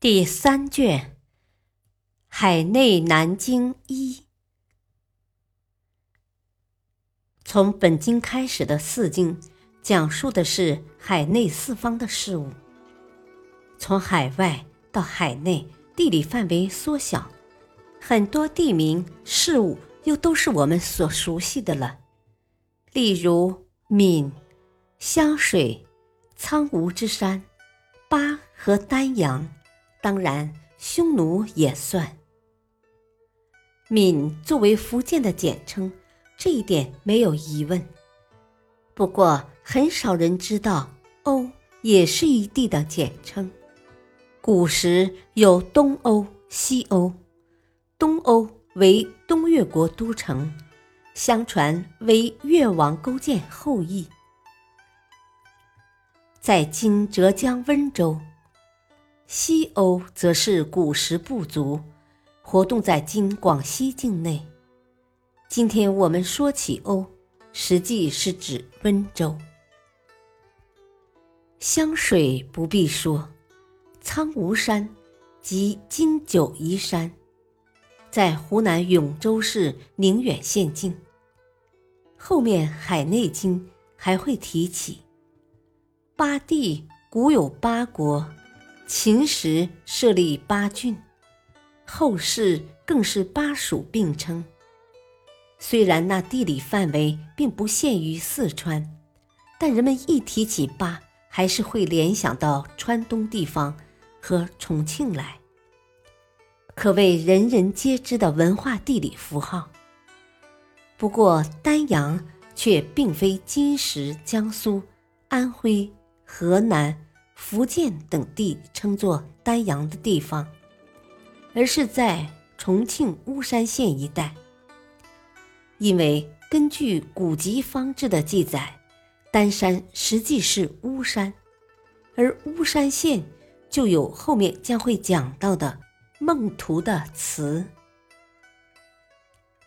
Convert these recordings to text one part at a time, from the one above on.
第三卷《海内南经一》，从本经开始的四经，讲述的是海内四方的事物。从海外到海内，地理范围缩小，很多地名事物又都是我们所熟悉的了。例如闽、湘水、苍梧之山、巴和丹阳。当然，匈奴也算。闽作为福建的简称，这一点没有疑问。不过，很少人知道瓯也是一地的简称。古时有东瓯、西瓯，东瓯为东越国都城，相传为越王勾践后裔，在今浙江温州。西瓯则是古时部族，活动在今广西境内。今天我们说起瓯，实际是指温州。湘水不必说，苍梧山即今九嶷山，在湖南永州市宁远县境。后面《海内经》还会提起，八地古有八国。秦时设立八郡，后世更是巴蜀并称。虽然那地理范围并不限于四川，但人们一提起巴，还是会联想到川东地方和重庆来，可谓人人皆知的文化地理符号。不过丹阳却并非今时江苏、安徽、河南。福建等地称作丹阳的地方，而是在重庆巫山县一带。因为根据古籍方志的记载，丹山实际是巫山，而巫山县就有后面将会讲到的孟图的词。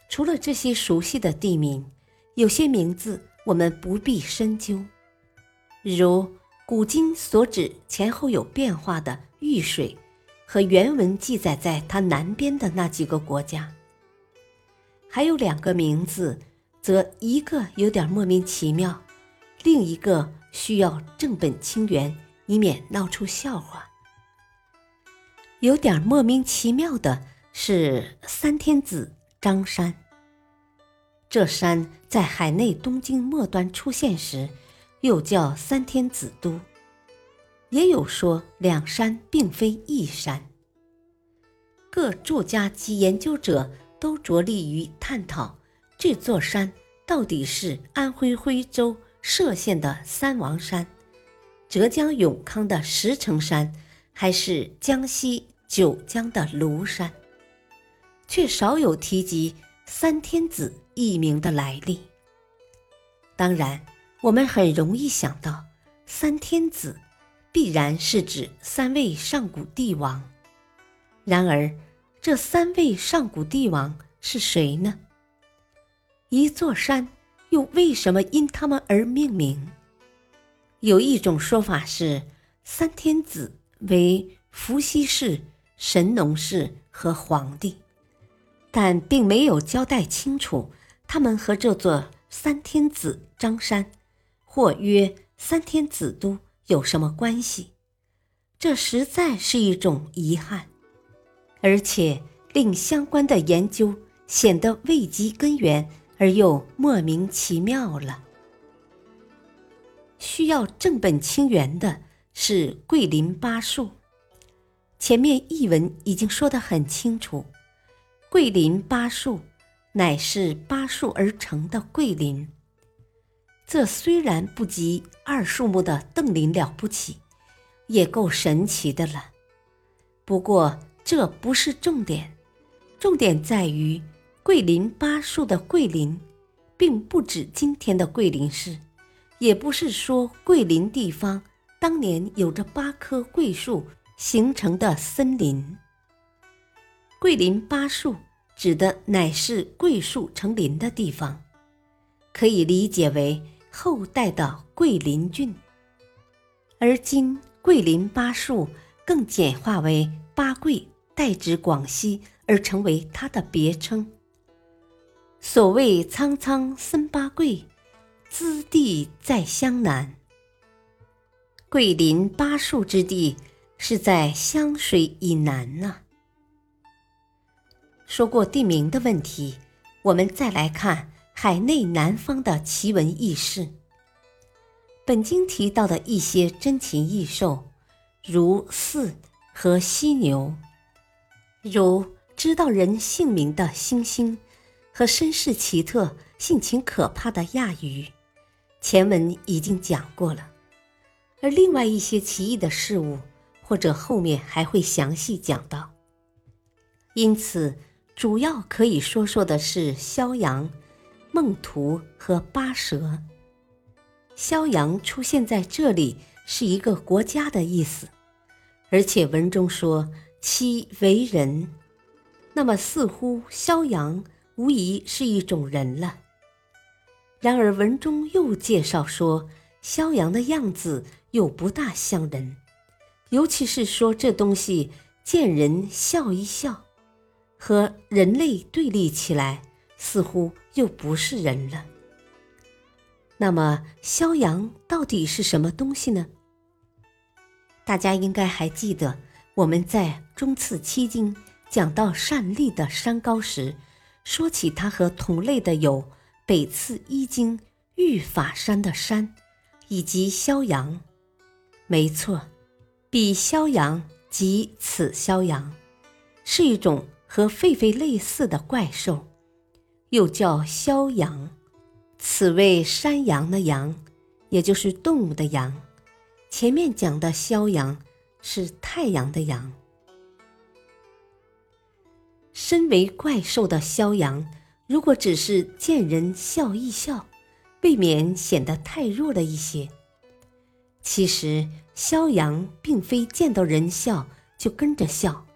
除了这些熟悉的地名，有些名字我们不必深究，如。古今所指前后有变化的玉水，和原文记载在它南边的那几个国家，还有两个名字，则一个有点莫名其妙，另一个需要正本清源，以免闹出笑话。有点莫名其妙的是三天子张山，这山在海内东京末端出现时。又叫三天子都，也有说两山并非一山。各著家及研究者都着力于探讨这座山到底是安徽徽州歙县的三王山，浙江永康的石城山，还是江西九江的庐山，却少有提及三天子一名的来历。当然。我们很容易想到，三天子必然是指三位上古帝王。然而，这三位上古帝王是谁呢？一座山又为什么因他们而命名？有一种说法是，三天子为伏羲氏、神农氏和黄帝，但并没有交代清楚他们和这座三天子张山。或曰三天子都有什么关系？这实在是一种遗憾，而且令相关的研究显得未及根源而又莫名其妙了。需要正本清源的是桂林八树。前面译文已经说得很清楚，桂林八树乃是八树而成的桂林。这虽然不及二树木的邓林了不起，也够神奇的了。不过这不是重点，重点在于桂林八树的桂林，并不指今天的桂林市，也不是说桂林地方当年有着八棵桂树形成的森林。桂林八树指的乃是桂树成林的地方，可以理解为后代的桂林郡。而今桂林八树更简化为八桂，代指广西，而成为它的别称。所谓“苍苍森八桂，滋地在湘南”。桂林八树之地是在湘水以南呢。说过地名的问题，我们再来看海内南方的奇闻异事。本经提到的一些珍禽异兽，如四和犀牛，如知道人姓名的猩猩，和身世奇特、性情可怕的亚鱼，前文已经讲过了。而另外一些奇异的事物，或者后面还会详细讲到。因此。主要可以说说的是萧阳、孟图和巴蛇。萧阳出现在这里是一个国家的意思，而且文中说其为人，那么似乎萧阳无疑是一种人了。然而文中又介绍说萧阳的样子又不大像人，尤其是说这东西见人笑一笑。和人类对立起来，似乎又不是人了。那么，萧阳到底是什么东西呢？大家应该还记得，我们在中次七经讲到善利的山高时，说起它和同类的有北次一经玉法山的山，以及萧阳。没错，比萧阳即此萧阳，是一种。和狒狒类似的怪兽，又叫枭羊，此为山羊的羊，也就是动物的羊。前面讲的枭羊是太阳的阳。身为怪兽的枭羊，如果只是见人笑一笑，未免显得太弱了一些。其实，枭羊并非见到人笑就跟着笑。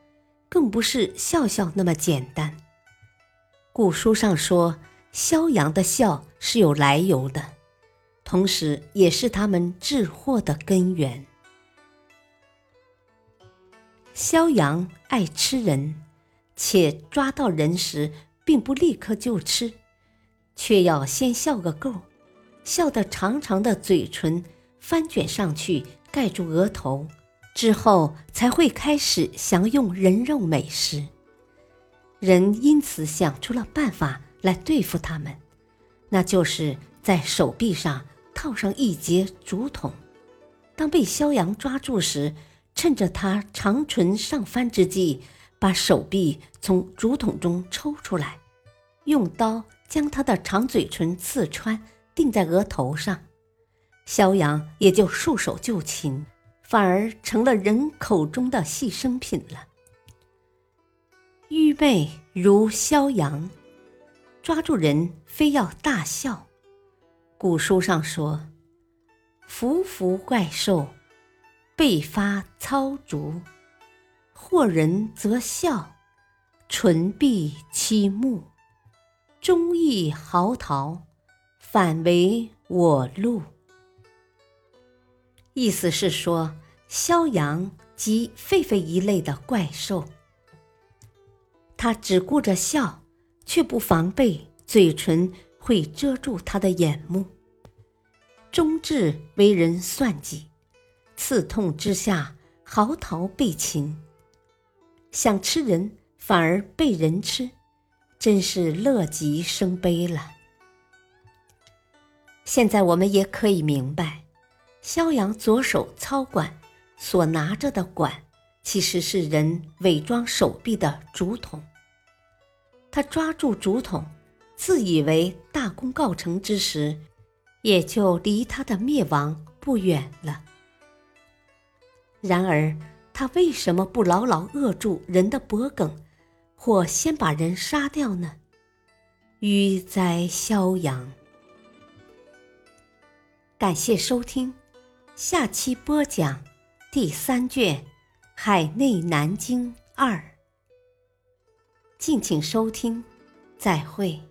更不是笑笑那么简单。古书上说，萧阳的笑是有来由的，同时也是他们致祸的根源。萧阳爱吃人，且抓到人时并不立刻就吃，却要先笑个够，笑得长长的嘴唇翻卷上去，盖住额头。之后才会开始享用人肉美食，人因此想出了办法来对付他们，那就是在手臂上套上一节竹筒，当被萧阳抓住时，趁着他长唇上翻之际，把手臂从竹筒中抽出来，用刀将他的长嘴唇刺穿，钉在额头上，萧阳也就束手就擒。反而成了人口中的牺牲品了。愚昧如萧阳，抓住人非要大笑。古书上说：“伏伏怪兽，背发操竹，惑人则笑，唇闭其目，忠义嚎啕，反为我路。”意思是说，萧阳及狒狒一类的怪兽，他只顾着笑，却不防备嘴唇会遮住他的眼目。忠志为人算计，刺痛之下嚎啕被擒，想吃人反而被人吃，真是乐极生悲了。现在我们也可以明白。萧阳左手操管，所拿着的管其实是人伪装手臂的竹筒。他抓住竹筒，自以为大功告成之时，也就离他的灭亡不远了。然而，他为什么不牢牢扼住人的脖梗，或先把人杀掉呢？鱼在逍遥。感谢收听，下期播讲第三卷《海内南京二》。敬请收听，再会。